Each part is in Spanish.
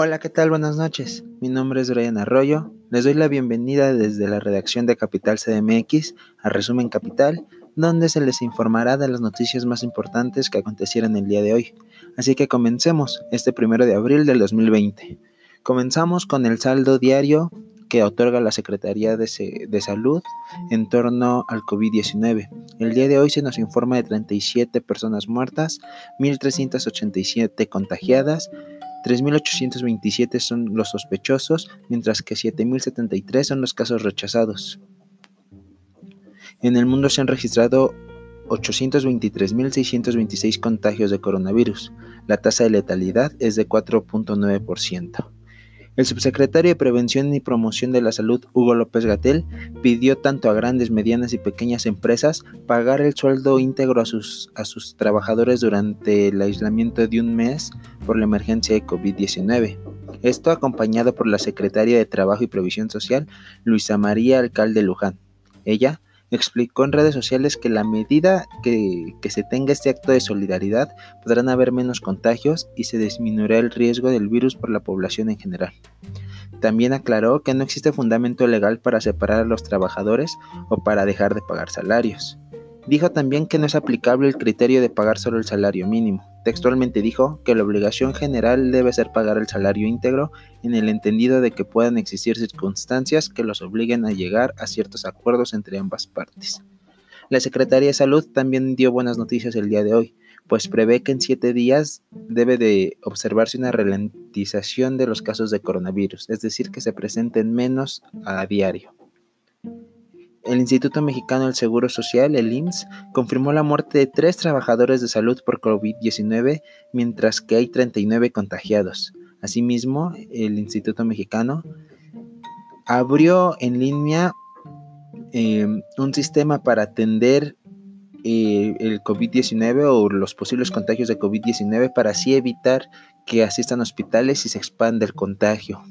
Hola, ¿qué tal? Buenas noches. Mi nombre es Brian Arroyo. Les doy la bienvenida desde la redacción de Capital CDMX a Resumen Capital, donde se les informará de las noticias más importantes que acontecieron el día de hoy. Así que comencemos este primero de abril del 2020. Comenzamos con el saldo diario que otorga la Secretaría de, Salud en torno al COVID-19. El día de hoy se nos informa de 37 personas muertas, 1.387 contagiadas, 3.827 son los sospechosos, mientras que 7.073 son los casos rechazados. En el mundo se han registrado 823.626 contagios de coronavirus. La tasa de letalidad es de 4.9%. El subsecretario de Prevención y Promoción de la Salud, Hugo López Gatel, pidió tanto a grandes, medianas y pequeñas empresas pagar el sueldo íntegro a sus, a sus trabajadores durante el aislamiento de un mes por la emergencia de COVID-19. Esto acompañado por la secretaria de Trabajo y Previsión Social, Luisa María Alcalde Luján. Ella explicó en redes sociales que la medida que, se tenga este acto de solidaridad podrán haber menos contagios y se disminuirá el riesgo del virus por la población en general. También aclaró que no existe fundamento legal para separar a los trabajadores o para dejar de pagar salarios. Dijo también que no es aplicable el criterio de pagar solo el salario mínimo. Textualmente dijo que la obligación general debe ser pagar el salario íntegro en el entendido de que puedan existir circunstancias que los obliguen a llegar a ciertos acuerdos entre ambas partes. La Secretaría de Salud también dio buenas noticias el día de hoy, pues prevé que en siete días debe de observarse una ralentización de los casos de coronavirus, es decir, que se presenten menos a diario. El Instituto Mexicano del Seguro Social, el IMSS, confirmó la muerte de tres trabajadores de salud por COVID-19, mientras que hay 39 contagiados. Asimismo, el Instituto Mexicano abrió en línea em, un sistema para atender eh, el COVID-19 o los posibles contagios de COVID-19 para así evitar que asistan a hospitales y se expanda el contagio.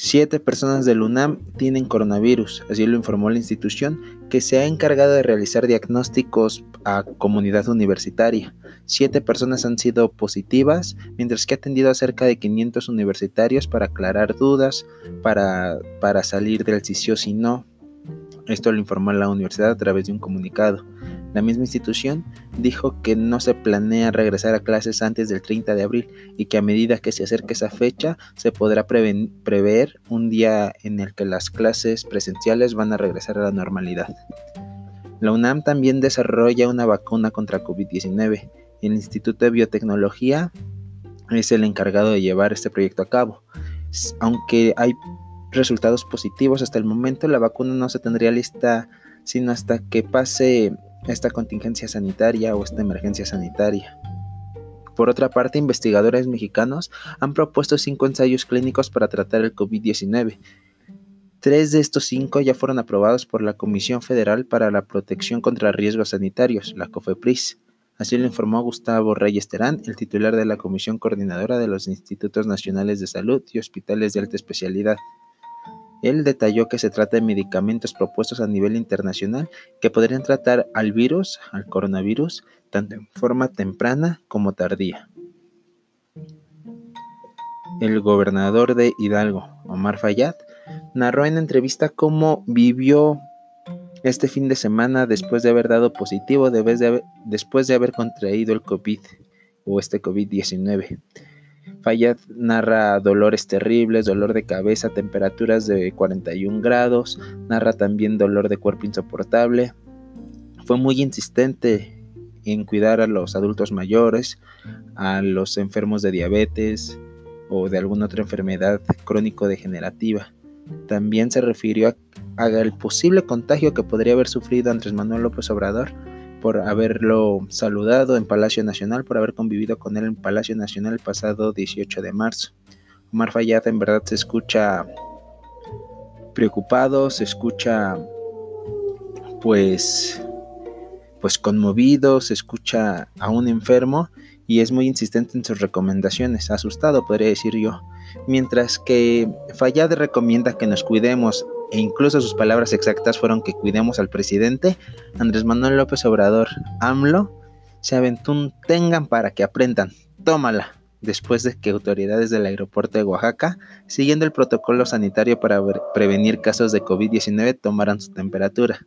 Siete personas del UNAM tienen coronavirus, así lo informó la institución, que se ha encargado de realizar diagnósticos a comunidad universitaria. Siete personas han sido positivas, mientras que ha atendido a cerca de 500 universitarios para aclarar dudas, para, para salir del sí o sí no. Esto lo informó la universidad a través de un comunicado. La misma institución dijo que no se planea regresar a clases antes del 30 de abril y que a medida que se acerque esa fecha se podrá prever un día en el que las clases presenciales van a regresar a la normalidad. La UNAM también desarrolla una vacuna contra COVID-19. El Instituto de Biotecnología es el encargado de llevar este proyecto a cabo. Aunque hay resultados positivos hasta el momento, la vacuna no se tendría lista sino hasta que pase esta contingencia sanitaria o esta emergencia sanitaria. Por otra parte, investigadores mexicanos han propuesto cinco ensayos clínicos para tratar el COVID-19. Tres de estos cinco ya fueron aprobados por la Comisión Federal para la Protección contra Riesgos Sanitarios, la COFEPRIS. Así lo informó Gustavo Reyes Terán, el titular de la Comisión Coordinadora de los Institutos Nacionales de Salud y Hospitales de Alta Especialidad. Él detalló que se trata de medicamentos propuestos a nivel internacional que podrían tratar al virus, al coronavirus, tanto en forma temprana como tardía. El gobernador de Hidalgo, Omar Fayad, narró en entrevista cómo vivió este fin de semana después de haber dado positivo, después de haber contraído el COVID o este COVID-19. Fayad narra dolores terribles, dolor de cabeza, temperaturas de 41 grados, narra también dolor de cuerpo insoportable. Fue muy insistente en cuidar a los adultos mayores, a los enfermos de diabetes o de alguna otra enfermedad crónico-degenerativa. También se refirió al posible contagio que podría haber sufrido Andrés Manuel López Obrador por haberlo saludado en Palacio Nacional, por haber convivido con él en Palacio Nacional el pasado 18 de marzo. Omar Fayad en verdad se escucha preocupado, se escucha pues pues conmovido, se escucha a un enfermo y es muy insistente en sus recomendaciones, asustado podría decir yo. Mientras que Fayad recomienda que nos cuidemos e incluso sus palabras exactas fueron que cuidemos al presidente, Andrés Manuel López Obrador, AMLO, se aventó un tengan para que aprendan, tómala, después de que autoridades del aeropuerto de Oaxaca, siguiendo el protocolo sanitario para prevenir casos de COVID-19, tomaran su temperatura.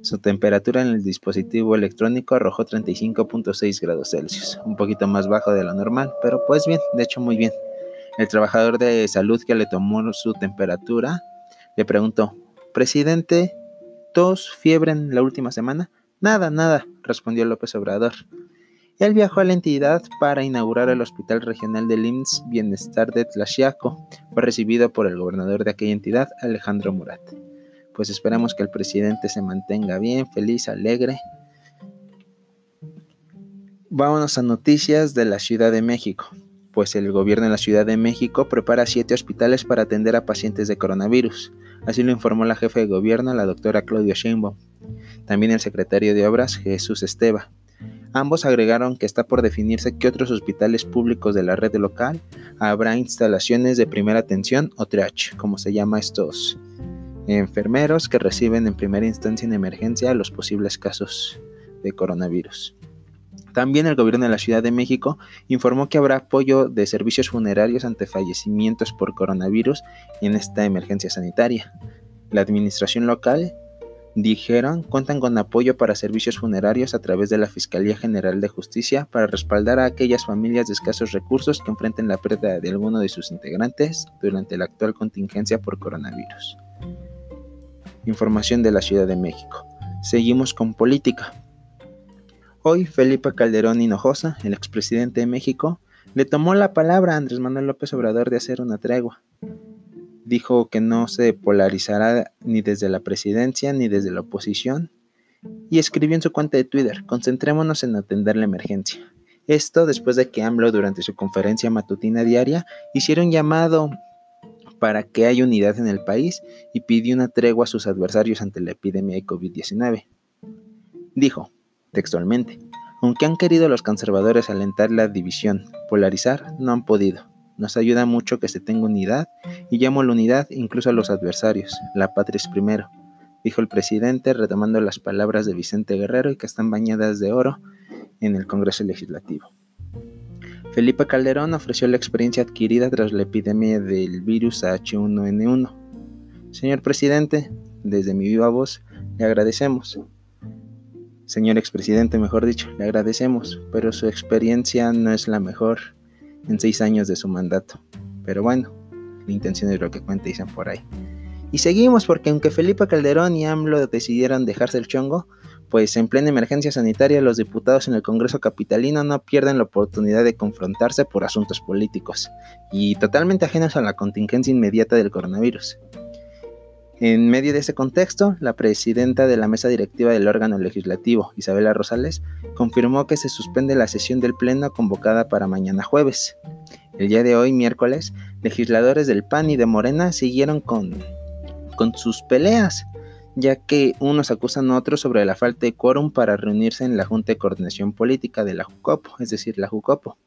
Su temperatura en el dispositivo electrónico arrojó 35.6 grados Celsius, un poquito más bajo de lo normal, pero pues bien, de hecho muy bien. El trabajador de salud que le tomó su temperatura le preguntó, Presidente, ¿tos, fiebre en la última semana? Nada, nada, respondió López Obrador. Él viajó a la entidad para inaugurar el Hospital Regional de IMSS Bienestar de Tlaxiaco. Fue recibido por el gobernador de aquella entidad, Alejandro Murat. Pues esperamos que el presidente se mantenga bien, feliz, alegre. Vámonos a noticias de la Ciudad de México. Pues el gobierno de la Ciudad de México prepara siete hospitales para atender a pacientes de coronavirus. Así lo informó la jefe de gobierno, la doctora Claudia Sheinbaum. También el secretario de Obras, Jesús Esteva. Ambos agregaron que está por definirse qué otros hospitales públicos de la red local habrá instalaciones de primera atención o triage, como se llama estos enfermeros que reciben en primera instancia en emergencia los posibles casos de coronavirus. También el gobierno de la Ciudad de México informó que habrá apoyo de servicios funerarios ante fallecimientos por coronavirus en esta emergencia sanitaria. La administración local dijeron cuentan con apoyo para servicios funerarios a través de la Fiscalía General de Justicia para respaldar a aquellas familias de escasos recursos que enfrenten la pérdida de alguno de sus integrantes durante la actual contingencia por coronavirus. Información de la Ciudad de México. Seguimos con política. Hoy Felipe Calderón Hinojosa, el expresidente de México, le tomó la palabra a Andrés Manuel López Obrador de hacer una tregua dijo que no se polarizará ni desde la presidencia ni desde la oposición y escribió en su cuenta de Twitter, concentrémonos en atender la emergencia. Esto después de que AMLO durante su conferencia matutina diaria hiciera un llamado para que haya unidad en el país y pidió una tregua a sus adversarios ante la epidemia de COVID-19. Dijo, textualmente, aunque han querido los conservadores alentar la división, polarizar, no han podido. Nos ayuda mucho que se tenga unidad y llamo la unidad incluso a los adversarios. La patria es primero, dijo el presidente retomando las palabras de Vicente Guerrero y que están bañadas de oro en el Congreso Legislativo. Felipe Calderón ofreció la experiencia adquirida tras la epidemia del virus H1N1. Señor presidente, desde mi viva voz, le agradecemos. Señor expresidente, mejor dicho, le agradecemos, pero su experiencia no es la mejor en seis años de su mandato. Pero bueno, la intención es lo que cuenta, dicen por ahí. Y seguimos porque aunque Felipe Calderón y AMLO decidieron dejarse el chongo, pues en plena emergencia sanitaria los diputados en el Congreso Capitalino no pierden la oportunidad de confrontarse por asuntos políticos y totalmente ajenos a la contingencia inmediata del coronavirus. En medio de ese contexto, la presidenta de la mesa directiva del órgano legislativo, Isabela Rosales, confirmó que se suspende la sesión del Pleno convocada para mañana jueves. El día de hoy, miércoles, legisladores del PAN y de Morena siguieron con, con sus peleas, ya que unos acusan a otros sobre la falta de quórum para reunirse en la Junta de Coordinación Política de la JUCOPO, es decir, la JUCOPO.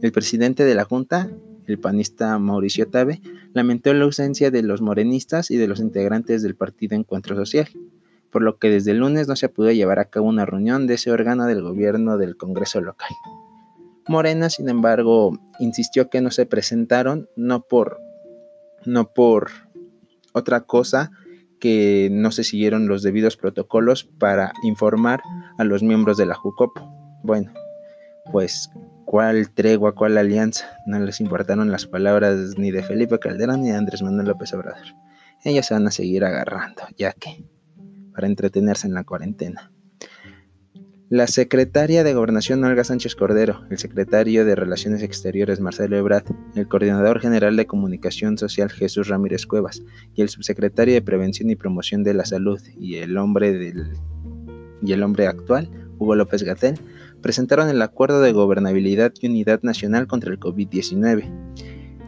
El presidente de la Junta, el panista Mauricio Tabe, lamentó la ausencia de los morenistas y de los integrantes del partido Encuentro Social, por lo que desde el lunes no se pudo llevar a cabo una reunión de ese órgano del gobierno del Congreso local. Morena, sin embargo, insistió que no se presentaron, no por, no por otra cosa que no se siguieron los debidos protocolos para informar a los miembros de la JUCOPO. Bueno, pues cuál tregua, cuál alianza. No les importaron las palabras ni de Felipe Calderón ni de Andrés Manuel López Obrador. Ellos se van a seguir agarrando, ya que, para entretenerse en la cuarentena. La secretaria de Gobernación Olga Sánchez Cordero, el secretario de Relaciones Exteriores Marcelo Ebrard, el coordinador general de Comunicación Social Jesús Ramírez Cuevas y el subsecretario de Prevención y Promoción de la Salud y el hombre del y el hombre actual, Hugo López Gatel, presentaron el Acuerdo de Gobernabilidad y Unidad Nacional contra el COVID-19.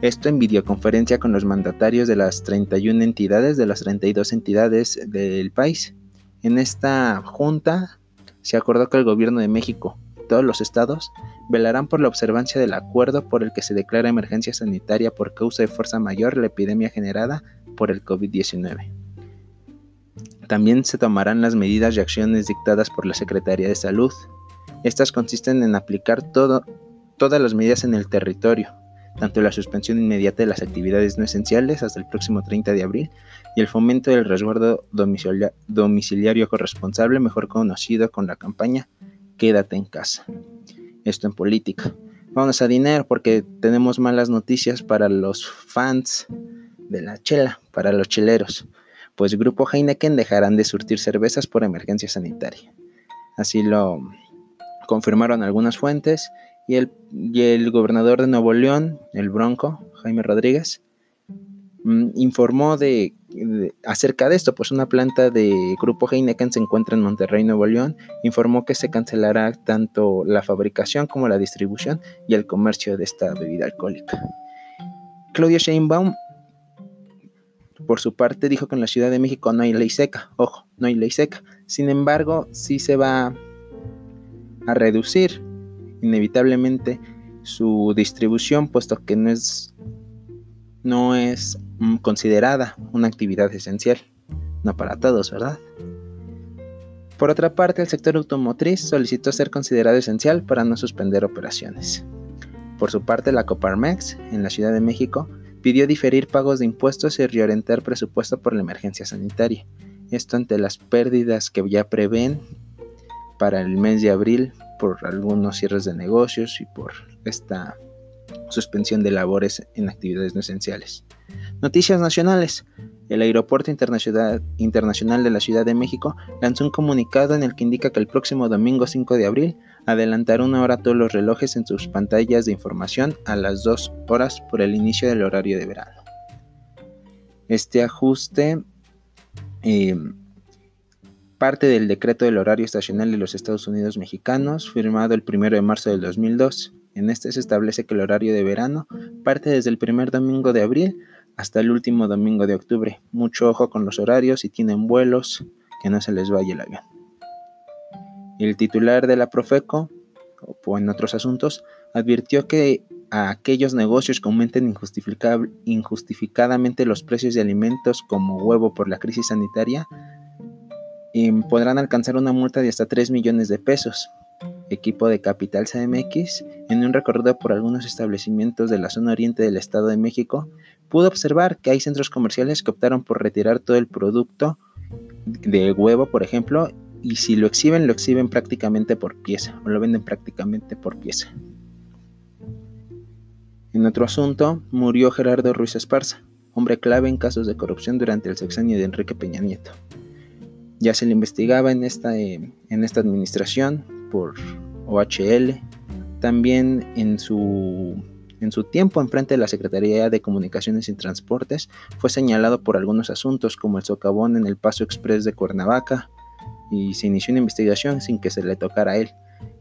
Esto en videoconferencia con los mandatarios de las 31 entidades de las 32 entidades del país. En esta junta se acordó que el gobierno de México, todos los estados, velarán por la observancia del acuerdo por el que se declara emergencia sanitaria por causa de fuerza mayor la epidemia generada por el COVID-19. También se tomarán las medidas y acciones dictadas por la Secretaría de Salud, estas consisten en aplicar todas las medidas en el territorio, tanto la suspensión inmediata de las actividades no esenciales hasta el próximo 30 de abril y el fomento del resguardo domiciliario corresponsable, mejor conocido con la campaña Quédate en casa. Esto en política. Vamos a dinero porque tenemos malas noticias para los fans de la chela, para los cheleros. Pues Grupo Heineken dejarán de surtir cervezas por emergencia sanitaria. Así lo confirmaron algunas fuentes y el, el gobernador de Nuevo León, el Bronco, Jaime Rodríguez, mm, informó de, acerca de esto, pues una planta de Grupo Heineken se encuentra en Monterrey, Nuevo León, informó que se cancelará tanto la fabricación como la distribución y el comercio de esta bebida alcohólica. Claudia Sheinbaum, por su parte, dijo que en la Ciudad de México no hay ley seca, ojo, no hay ley seca. Sin embargo, sí se va a reducir inevitablemente su distribución, puesto que no es, no es mm, considerada una actividad esencial, no para todos, ¿verdad? Por otra parte, el sector automotriz solicitó ser considerado esencial para no suspender operaciones. Por su parte, la Coparmex, en la Ciudad de México, pidió diferir pagos de impuestos y reorientar presupuesto por la emergencia sanitaria. Esto ante las pérdidas que ya prevén para el mes de abril por algunos cierres de negocios y por esta suspensión de labores en actividades no esenciales. Noticias nacionales. El Aeropuerto Internacional, de la Ciudad de México lanzó un comunicado en el que indica que el próximo domingo 5 de abril adelantará una hora todos los relojes en sus pantallas de información a las 2 horas por el inicio del horario de verano. Este ajuste eh, parte del decreto del horario estacional de los Estados Unidos mexicanos, firmado el 1 de marzo del 2002. En este se establece que el horario de verano parte desde el primer domingo de abril hasta el último domingo de octubre. Mucho ojo con los horarios si tienen vuelos, que no se les vaya el avión. El titular de la Profeco, o en otros asuntos, advirtió que a aquellos negocios que aumenten injustificadamente los precios de alimentos como huevo por la crisis sanitaria podrán alcanzar una multa de hasta 3 millones de pesos. Equipo de Capital CMX, en un recorrido por algunos establecimientos de la zona oriente del Estado de México, pudo observar que hay centros comerciales que optaron por retirar todo el producto de huevo, por ejemplo, y si lo exhiben, lo exhiben prácticamente por pieza, o lo venden prácticamente por pieza. En otro asunto, murió Gerardo Ruiz Esparza, hombre clave en casos de corrupción durante el sexenio de Enrique Peña Nieto ya se le investigaba en esta, eh, en esta administración por OHL, también en su, en su tiempo enfrente de la Secretaría de Comunicaciones y Transportes fue señalado por algunos asuntos como el socavón en el Paso Express de Cuernavaca y se inició una investigación sin que se le tocara a él.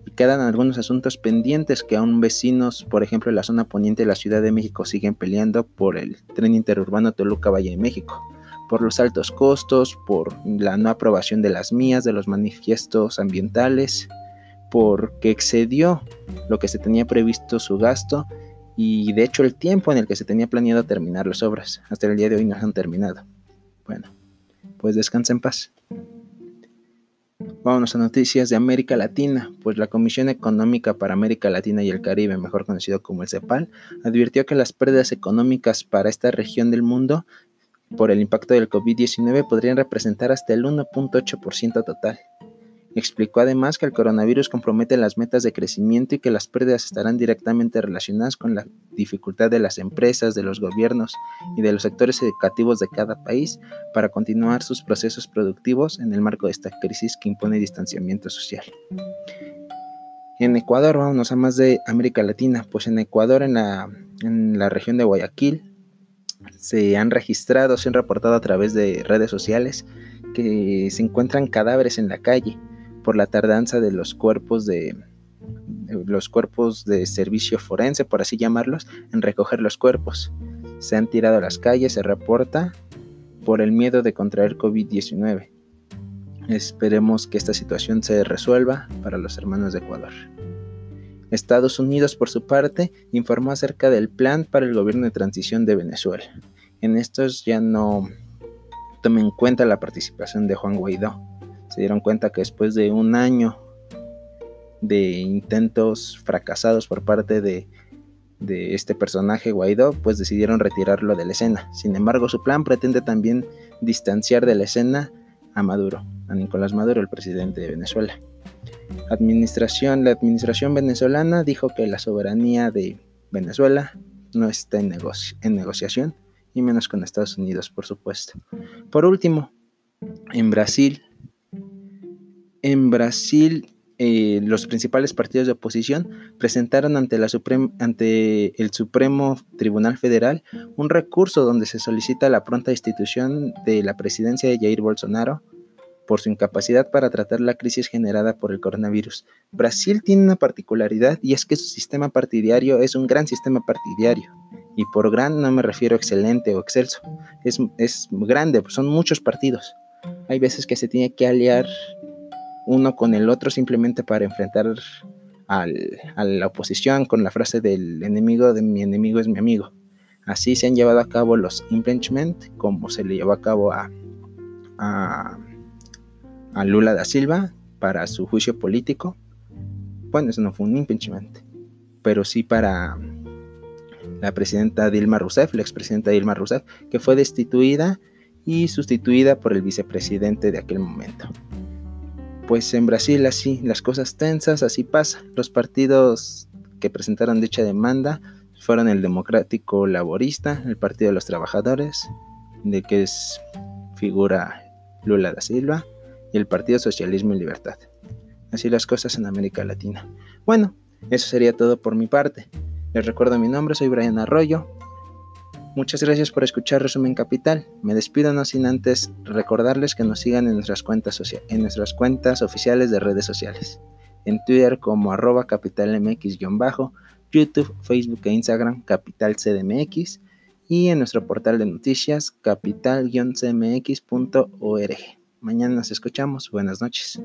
Y quedan algunos asuntos pendientes que aún vecinos, por ejemplo, en la zona poniente de la Ciudad de México, siguen peleando por el tren interurbano Toluca Valle de México por los altos costos, por la no aprobación de las mías, de los manifiestos ambientales, porque excedió lo que se tenía previsto su gasto y de hecho el tiempo en el que se tenía planeado terminar las obras. Hasta el día de hoy no han terminado. Bueno, pues descansa en paz. Vámonos a noticias de América Latina, pues la Comisión Económica para América Latina y el Caribe, mejor conocido como el CEPAL, advirtió que las pérdidas económicas para esta región del mundo por el impacto del COVID-19 podrían representar hasta el 1.8% total. Explicó además que el coronavirus compromete las metas de crecimiento y que las pérdidas estarán directamente relacionadas con la dificultad de las empresas, de los gobiernos y de los sectores educativos de cada país para continuar sus procesos productivos en el marco de esta crisis que impone distanciamiento social. En Ecuador, vámonos a más de América Latina, pues en Ecuador, en la, en la región de Guayaquil, se han registrado, se han reportado a través de redes sociales que se encuentran cadáveres en la calle por la tardanza de los cuerpos de, los cuerpos de servicio forense, por así llamarlos, en recoger los cuerpos. Se han tirado a las calles, se reporta por el miedo de contraer COVID-19. Esperemos que esta situación se resuelva para los hermanos de Ecuador. Estados Unidos, por su parte, informó acerca del plan para el gobierno de transición de Venezuela. En estos ya no tomen en cuenta la participación de Juan Guaidó. Se dieron cuenta que después de un año de intentos fracasados por parte de, este personaje Guaidó, pues decidieron retirarlo de la escena. Sin embargo, su plan pretende también distanciar de la escena a Maduro, a Nicolás Maduro, el presidente de Venezuela. Administración, la administración venezolana dijo que la soberanía de Venezuela no está en, negociación, y menos con Estados Unidos, por supuesto. Por último, en Brasil, en Brasil eh, los principales partidos de oposición presentaron ante, la ante el Supremo Tribunal Federal un recurso donde se solicita la pronta institución de la presidencia de Jair Bolsonaro por su incapacidad para tratar la crisis generada por el coronavirus. Brasil tiene una particularidad y es que su sistema partidario es un gran sistema partidario. Y por gran no me refiero a excelente o excelso, es, es grande, son muchos partidos. Hay veces que se tiene que aliar uno con el otro simplemente para enfrentar a la oposición con la frase del enemigo de mi enemigo es mi amigo. Así se han llevado a cabo los impeachment, como se le llevó a cabo a, a Lula da Silva para su juicio político. Bueno, eso no fue un impeachment, pero sí para la presidenta Dilma Rousseff, la expresidenta Dilma Rousseff, que fue destituida y sustituida por el vicepresidente de aquel momento pues en Brasil así, las cosas tensas, así pasa. Los partidos que presentaron dicha demanda fueron el Democrático Laborista, el Partido de los Trabajadores, de que es figura Lula da Silva, y el Partido Socialismo y Libertad. Así las cosas en América Latina. Bueno, eso sería todo por mi parte. Les recuerdo mi nombre, soy Brian Arroyo. Muchas gracias por escuchar Resumen Capital. Me despido no sin antes recordarles que nos sigan en nuestras cuentas, en nuestras cuentas oficiales de redes sociales. En Twitter como arroba capitalmx-bajo, YouTube, Facebook e Instagram capitalcdmx y en nuestro portal de noticias capital-cmx.org. Mañana nos escuchamos. Buenas noches.